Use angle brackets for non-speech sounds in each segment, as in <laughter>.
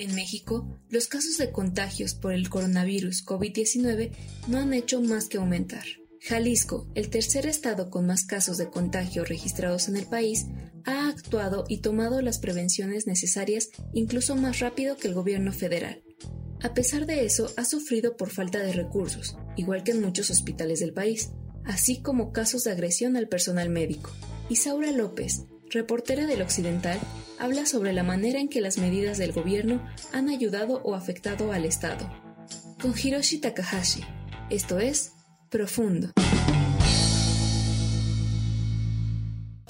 En México, los casos de contagios por el coronavirus COVID-19 no han hecho más que aumentar. Jalisco, el tercer estado con más casos de contagio registrados en el país, ha actuado y tomado las prevenciones necesarias incluso más rápido que el gobierno federal. A pesar de eso, ha sufrido por falta de recursos, igual que en muchos hospitales del país, así como casos de agresión al personal médico. Isaura López, reportera del Occidental, habla sobre la manera en que las medidas del gobierno han ayudado o afectado al Estado. Con Hiroshi Takahashi, esto es Profundo.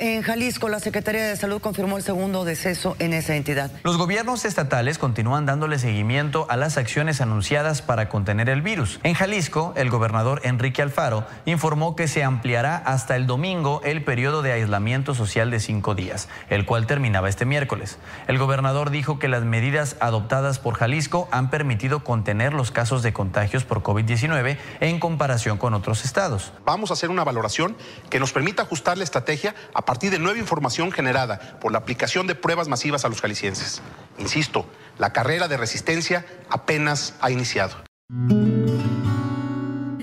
En Jalisco, la Secretaría de Salud confirmó el segundo deceso en esa entidad. Los gobiernos estatales continúan dándole seguimiento a las acciones anunciadas para contener el virus. En Jalisco, el gobernador Enrique Alfaro informó que se ampliará hasta el domingo el periodo de aislamiento social de cinco días, el cual terminaba este miércoles. El gobernador dijo que las medidas adoptadas por Jalisco han permitido contener los casos de contagios por COVID-19 en comparación con otros estados. Vamos a hacer una valoración que nos permita ajustar la estrategia a partir de nueva información generada por la aplicación de pruebas masivas a los jaliscienses. Insisto, la carrera de resistencia apenas ha iniciado.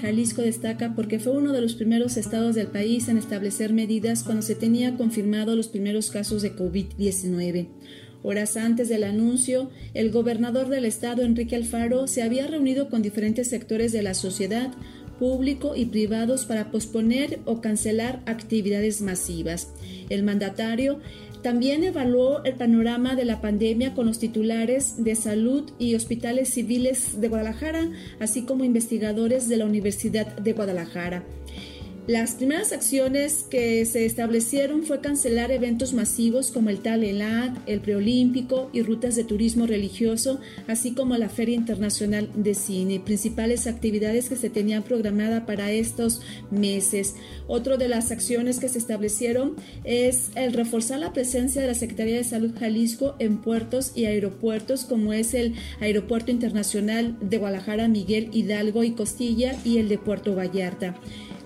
Jalisco destaca porque fue uno de los primeros estados del país en establecer medidas cuando se tenía confirmado los primeros casos de COVID-19. Horas antes del anuncio, el gobernador del estado, Enrique Alfaro, se había reunido con diferentes sectores de la sociedad público y privados para posponer o cancelar actividades masivas. El mandatario también evaluó el panorama de la pandemia con los titulares de salud y hospitales civiles de Guadalajara, así como investigadores de la Universidad de Guadalajara. Las primeras acciones que se establecieron fue cancelar eventos masivos como el Tal Elad, el Preolímpico y rutas de turismo religioso, así como la Feria Internacional de Cine, principales actividades que se tenían programada para estos meses. Otro de las acciones que se establecieron es el reforzar la presencia de la Secretaría de Salud Jalisco en puertos y aeropuertos como es el Aeropuerto Internacional de Guadalajara Miguel Hidalgo y Costilla y el de Puerto Vallarta.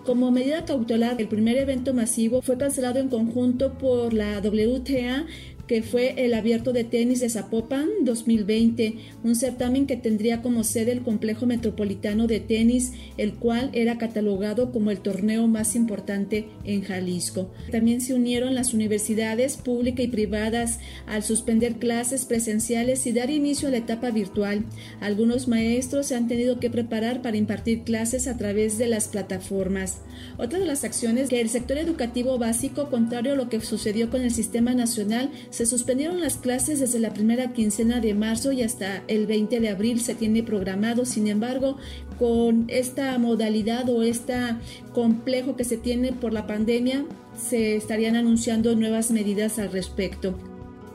Como medida cautelar, el primer evento masivo fue cancelado en conjunto por la WTA que fue el Abierto de Tenis de Zapopan 2020, un certamen que tendría como sede el Complejo Metropolitano de Tenis, el cual era catalogado como el torneo más importante en Jalisco. También se unieron las universidades públicas y privadas al suspender clases presenciales y dar inicio a la etapa virtual. Algunos maestros se han tenido que preparar para impartir clases a través de las plataformas. Otra de las acciones que el sector educativo básico, contrario a lo que sucedió con el Sistema Nacional, se suspendieron las clases desde la primera quincena de marzo y hasta el 20 de abril se tiene programado. Sin embargo, con esta modalidad o este complejo que se tiene por la pandemia, se estarían anunciando nuevas medidas al respecto.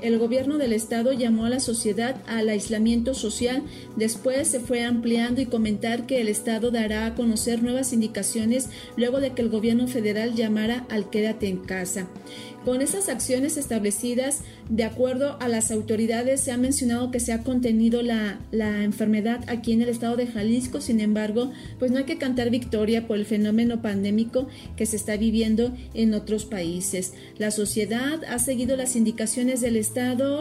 El gobierno del estado llamó a la sociedad al aislamiento social, después se fue ampliando y comentar que el estado dará a conocer nuevas indicaciones luego de que el gobierno federal llamara al quédate en casa. Con esas acciones establecidas, de acuerdo a las autoridades, se ha mencionado que se ha contenido la, la, enfermedad aquí en el estado de Jalisco, sin embargo, pues no hay que cantar victoria por el fenómeno pandémico que se está viviendo en otros países. La sociedad ha seguido las indicaciones del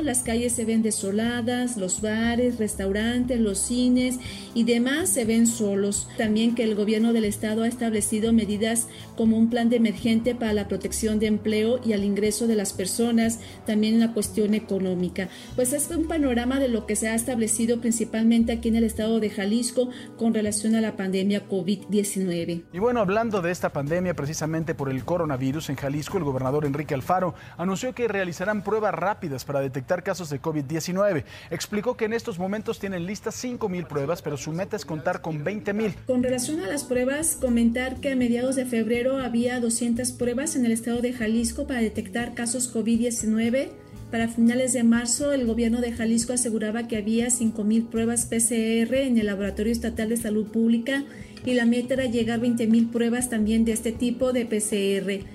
las calles se ven desoladas, los bares, restaurantes, los cines y demás se ven solos. También que el gobierno del estado ha establecido medidas como un plan de emergente para la protección de empleo y al ingreso de las personas, también la cuestión económica. Pues es un panorama de lo que se ha establecido principalmente aquí en el estado de Jalisco con relación a la pandemia COVID-19. Y bueno, hablando de esta pandemia precisamente por el coronavirus en Jalisco, el gobernador Enrique Alfaro anunció que realizarán pruebas rápidas rápidas para detectar casos de COVID-19. Explicó que en estos momentos tienen listas 5.000 pruebas, pero su meta es contar con 20.000. Con relación a las pruebas, comentar que a mediados de febrero había 200 pruebas en el estado de Jalisco para detectar casos COVID-19. Para finales de marzo, el gobierno de Jalisco aseguraba que había 5.000 pruebas PCR en el Laboratorio Estatal de Salud Pública y la meta era llegar a 20.000 pruebas también de este tipo de PCR.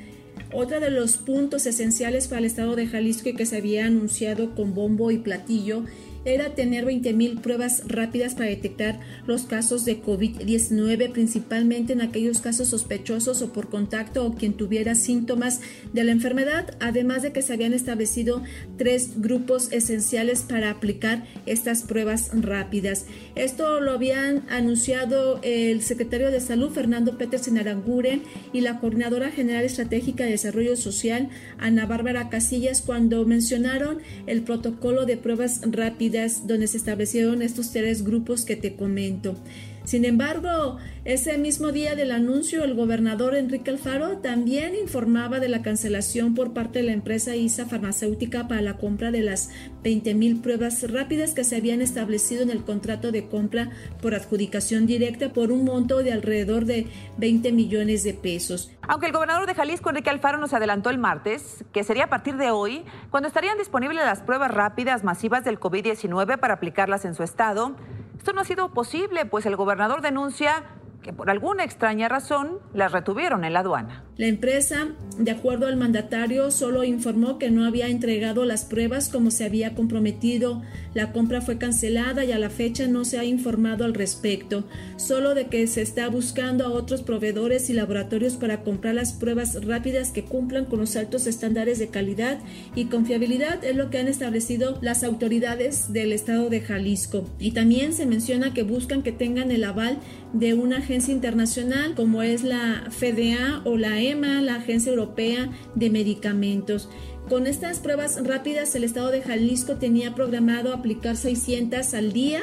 Otro de los puntos esenciales para el estado de Jalisco y que se había anunciado con bombo y platillo era tener 20.000 pruebas rápidas para detectar los casos de COVID-19, principalmente en aquellos casos sospechosos o por contacto o quien tuviera síntomas de la enfermedad, además de que se habían establecido tres grupos esenciales para aplicar estas pruebas rápidas. Esto lo habían anunciado el secretario de Salud, Fernando Petersen Aranguren, y la coordinadora general estratégica de desarrollo social, Ana Bárbara Casillas, cuando mencionaron el protocolo de pruebas rápidas donde se establecieron estos tres grupos que te comento. Sin embargo, ese mismo día del anuncio, el gobernador Enrique Alfaro también informaba de la cancelación por parte de la empresa ISA Farmacéutica para la compra de las 20.000 pruebas rápidas que se habían establecido en el contrato de compra por adjudicación directa por un monto de alrededor de 20 millones de pesos. Aunque el gobernador de Jalisco, Enrique Alfaro, nos adelantó el martes que sería a partir de hoy cuando estarían disponibles las pruebas rápidas masivas del COVID-19 para aplicarlas en su estado, esto no ha sido posible, pues el gobernador denuncia que por alguna extraña razón las retuvieron en la aduana. La empresa, de acuerdo al mandatario, solo informó que no había entregado las pruebas como se había comprometido. La compra fue cancelada y a la fecha no se ha informado al respecto, solo de que se está buscando a otros proveedores y laboratorios para comprar las pruebas rápidas que cumplan con los altos estándares de calidad y confiabilidad, es lo que han establecido las autoridades del estado de Jalisco. Y también se menciona que buscan que tengan el aval de una agencia internacional como es la FDA o la EMA, la Agencia Europea de Medicamentos. Con estas pruebas rápidas, el estado de Jalisco tenía programado aplicar 600 al día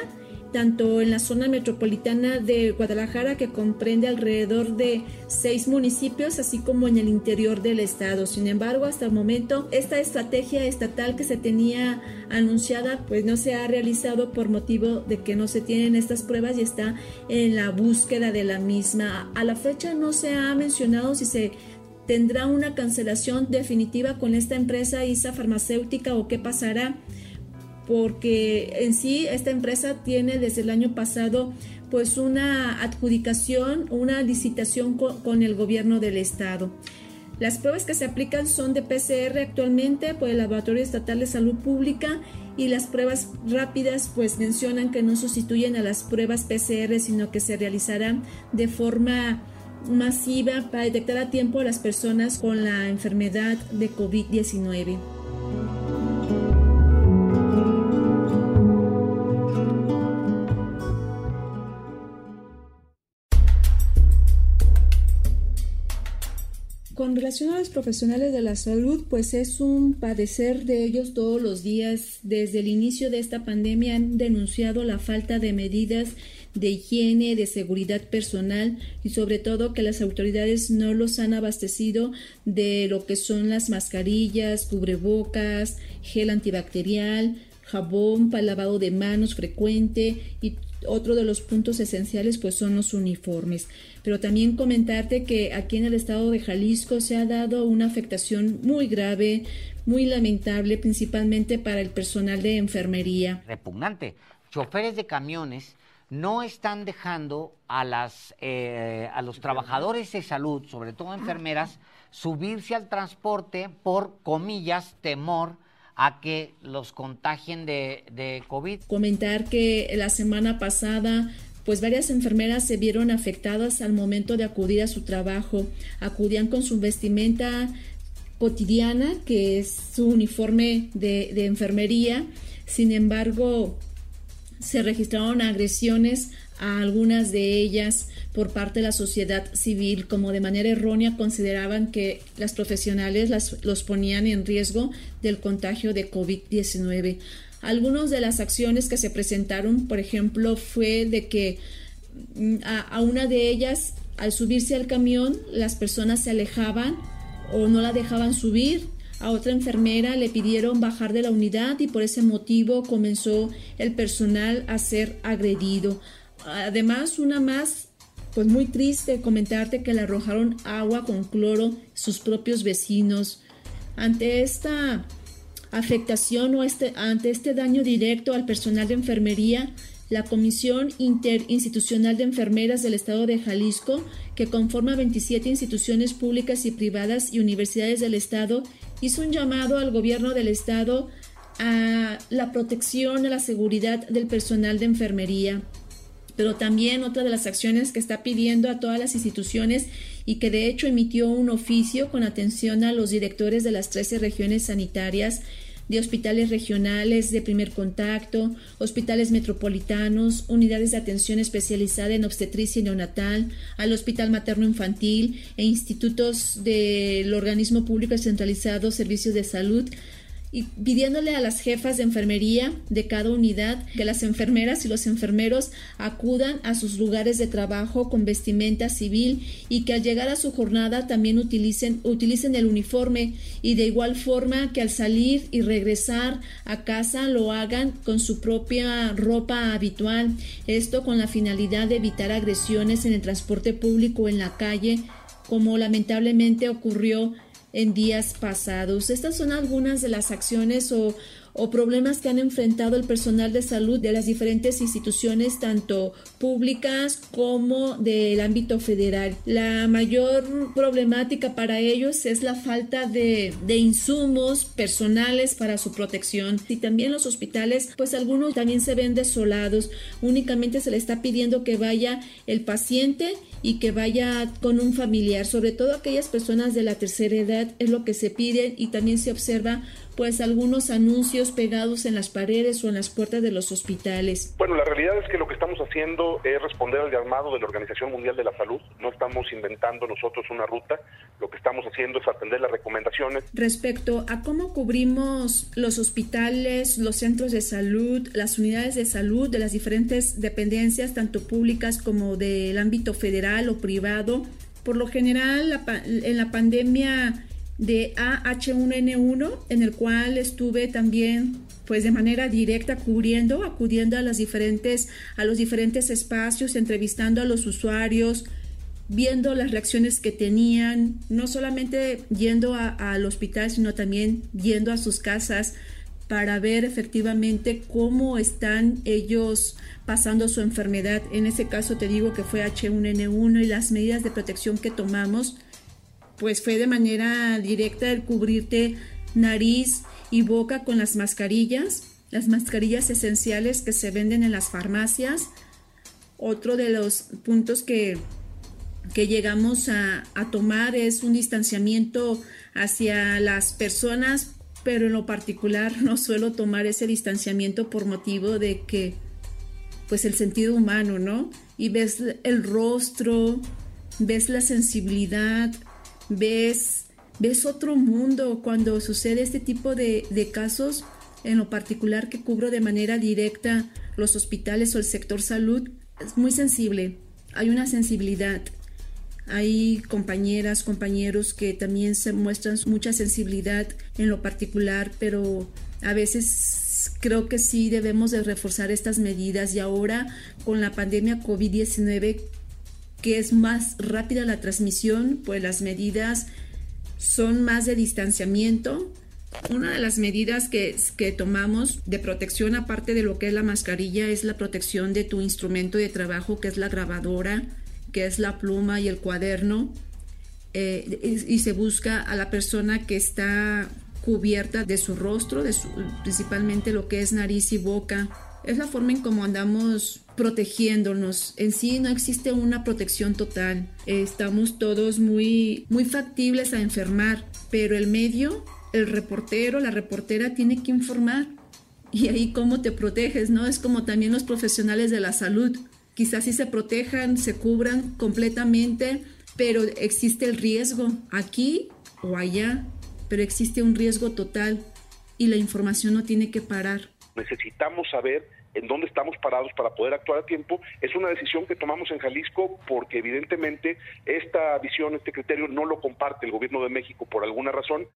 tanto en la zona metropolitana de Guadalajara, que comprende alrededor de seis municipios, así como en el interior del estado. Sin embargo, hasta el momento, esta estrategia estatal que se tenía anunciada, pues no se ha realizado por motivo de que no se tienen estas pruebas y está en la búsqueda de la misma. A la fecha no se ha mencionado si se tendrá una cancelación definitiva con esta empresa ISA farmacéutica o qué pasará porque en sí esta empresa tiene desde el año pasado pues una adjudicación, una licitación con, el gobierno del estado. Las pruebas que se aplican son de PCR actualmente por el Laboratorio Estatal de Salud Pública y las pruebas rápidas pues mencionan que no sustituyen a las pruebas PCR sino que se realizarán de forma masiva para detectar a tiempo a las personas con la enfermedad de COVID-19. Con relación a los profesionales de la salud, pues es un padecer de ellos todos los días. Desde el inicio de esta pandemia han denunciado la falta de medidas de higiene, de seguridad personal y sobre todo que las autoridades no los han abastecido de lo que son las mascarillas, cubrebocas, gel antibacterial, jabón para lavado de manos frecuente y otro de los puntos esenciales pues son los uniformes. Pero también comentarte que aquí en el estado de Jalisco se ha dado una afectación muy grave, muy lamentable, principalmente para el personal de enfermería. Repugnante. Choferes de camiones no están dejando a, las, eh, a los trabajadores de salud, sobre todo enfermeras, subirse al transporte por, comillas, temor a que los contagien de, COVID. Comentar que la semana pasada pues varias enfermeras se vieron afectadas al momento de acudir a su trabajo. Acudían con su vestimenta cotidiana, que es su uniforme de enfermería. Sin embargo, se registraron agresiones a algunas de ellas por parte de la sociedad civil, como de manera errónea consideraban que las profesionales las, los ponían en riesgo del contagio de COVID-19. Algunas de las acciones que se presentaron, por ejemplo, fue de que mm, a, a una de ellas, al subirse al camión, las personas se alejaban o no la dejaban subir A otra enfermera le pidieron bajar de la unidad y por ese motivo comenzó el personal a ser agredido. Además, una más, pues muy triste comentarte que le arrojaron agua con cloro sus propios vecinos. Ante esta afectación o este, ante este daño directo al personal de enfermería, la Comisión Interinstitucional de Enfermeras del Estado de Jalisco, que conforma 27 instituciones públicas y privadas y universidades del Estado, hizo un llamado al gobierno del Estado a la protección, a la seguridad del personal de enfermería. Pero también otra de las acciones que está pidiendo a todas las instituciones y que de hecho emitió un oficio con atención a los directores de las 13 regiones sanitarias de hospitales regionales de primer contacto, hospitales metropolitanos, unidades de atención especializada en obstetricia y neonatal, al Hospital Materno Infantil e institutos del organismo público centralizado Servicios de Salud y pidiéndole a las jefas de enfermería de cada unidad que las enfermeras y los enfermeros acudan a sus lugares de trabajo con vestimenta civil y que al llegar a su jornada también utilicen, utilicen el uniforme y de igual forma que al salir y regresar a casa lo hagan con su propia ropa habitual. Esto con la finalidad de evitar agresiones en el transporte público en la calle, como lamentablemente ocurrió en días pasados. Estas son algunas de las acciones o, o problemas que han enfrentado el personal de salud de las diferentes instituciones, tanto públicas como del ámbito federal. La mayor problemática para ellos es la falta de, de, insumos personales para su protección. Y también los hospitales, pues algunos también se ven desolados. Únicamente se le está pidiendo que vaya el paciente y que vaya con un familiar, sobre todo aquellas personas de la tercera edad, es lo que se pide y también se observa pues algunos anuncios pegados en las paredes o en las puertas de los hospitales. Bueno, la realidad es que lo que estamos haciendo es responder al llamado de la Organización Mundial de la Salud. No estamos inventando nosotros una ruta, lo que estamos haciendo es atender las recomendaciones. Respecto a cómo cubrimos los hospitales, los centros de salud, las unidades de salud de las diferentes dependencias, tanto públicas como del ámbito federal o privado, por lo general en la pandemia de AH1N1, en el cual estuve también pues de manera directa cubriendo, acudiendo a las diferentes a los diferentes espacios, entrevistando a los usuarios, viendo las reacciones que tenían, no solamente yendo al hospital, sino también yendo a sus casas para ver efectivamente cómo están ellos pasando su enfermedad. En ese caso te digo que fue H1N1 y las medidas de protección que tomamos pues fue de manera directa el cubrirte nariz y boca con las mascarillas, las mascarillas esenciales que se venden en las farmacias. Otro de los puntos que, que llegamos a, a tomar es un distanciamiento hacia las personas, pero en lo particular <laughs> no suelo tomar ese distanciamiento por motivo de que, pues el sentido humano, ¿no? Y ves el rostro, ves la sensibilidad, ves, ves otro mundo cuando sucede este tipo de, de casos, en lo particular que cubro de manera directa los hospitales o el sector salud, es muy sensible, hay una sensibilidad. Hay compañeras, compañeros que también se muestran mucha sensibilidad en lo particular, pero a veces creo que sí debemos de reforzar estas medidas y ahora con la pandemia COVID-19 que es más rápida la transmisión, pues las medidas son más de distanciamiento. Una de las medidas que, que, tomamos de protección, aparte de lo que es la mascarilla, es la protección de tu instrumento de trabajo, que es la grabadora, que es la pluma y el cuaderno. Eh, y, se busca a la persona que está cubierta de su rostro, de principalmente lo que es nariz y boca. Es la forma en cómo andamos protegiéndonos. En sí no existe una protección total. Estamos todos muy, muy factibles a enfermar, pero el medio, el reportero, la reportera tiene que informar. Y ahí cómo te proteges, ¿no? Es como también los profesionales de la salud. Quizás sí se protejan, se cubran completamente, pero existe el riesgo aquí o allá, pero existe un riesgo total y la información no tiene que parar necesitamos saber en dónde estamos parados para poder actuar a tiempo. Es una decisión que tomamos en Jalisco porque evidentemente esta visión, este criterio no lo comparte el gobierno de México por alguna razón.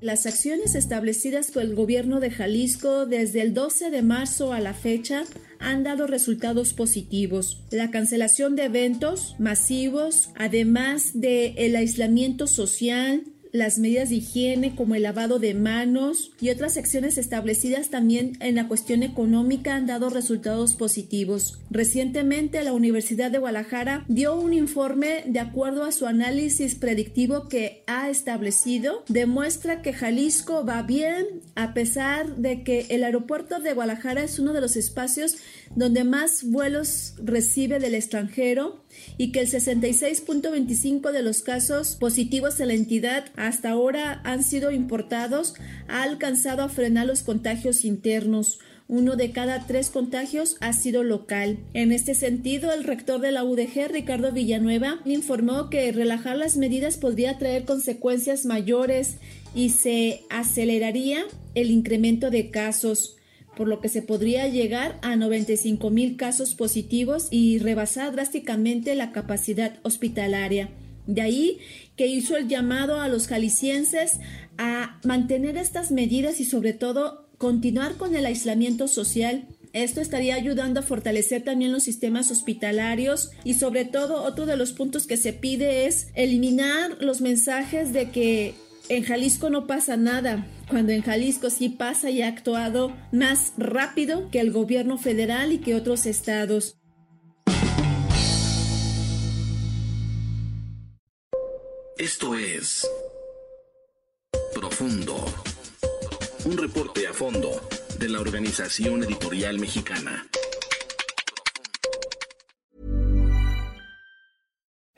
Las acciones establecidas por el gobierno de Jalisco desde el 12 de marzo a la fecha han dado resultados positivos. La cancelación de eventos masivos, además de el aislamiento social, las medidas de higiene como el lavado de manos y otras acciones establecidas también en la cuestión económica han dado resultados positivos. Recientemente la Universidad de Guadalajara dio un informe de acuerdo a su análisis predictivo que ha establecido, demuestra que Jalisco va bien a pesar de que el aeropuerto de Guadalajara es uno de los espacios donde más vuelos recibe del extranjero y que el 66.25 de los casos positivos en la entidad hasta ahora han sido importados, ha alcanzado a frenar los contagios internos. Uno de cada tres contagios ha sido local. En este sentido, el rector de la UDG, Ricardo Villanueva, informó que relajar las medidas podría traer consecuencias mayores y se aceleraría el incremento de casos por lo que se podría llegar a 95 mil casos positivos y rebasar drásticamente la capacidad hospitalaria. De ahí que hizo el llamado a los jaliscienses a mantener estas medidas y sobre todo continuar con el aislamiento social esto estaría ayudando a fortalecer también los sistemas hospitalarios y sobre todo otro de los puntos que se pide es eliminar los mensajes de que en Jalisco no pasa nada, cuando en Jalisco sí pasa y ha actuado más rápido que el gobierno federal y que otros estados. Esto es Profundo, un reporte a fondo de la Organización Editorial Mexicana.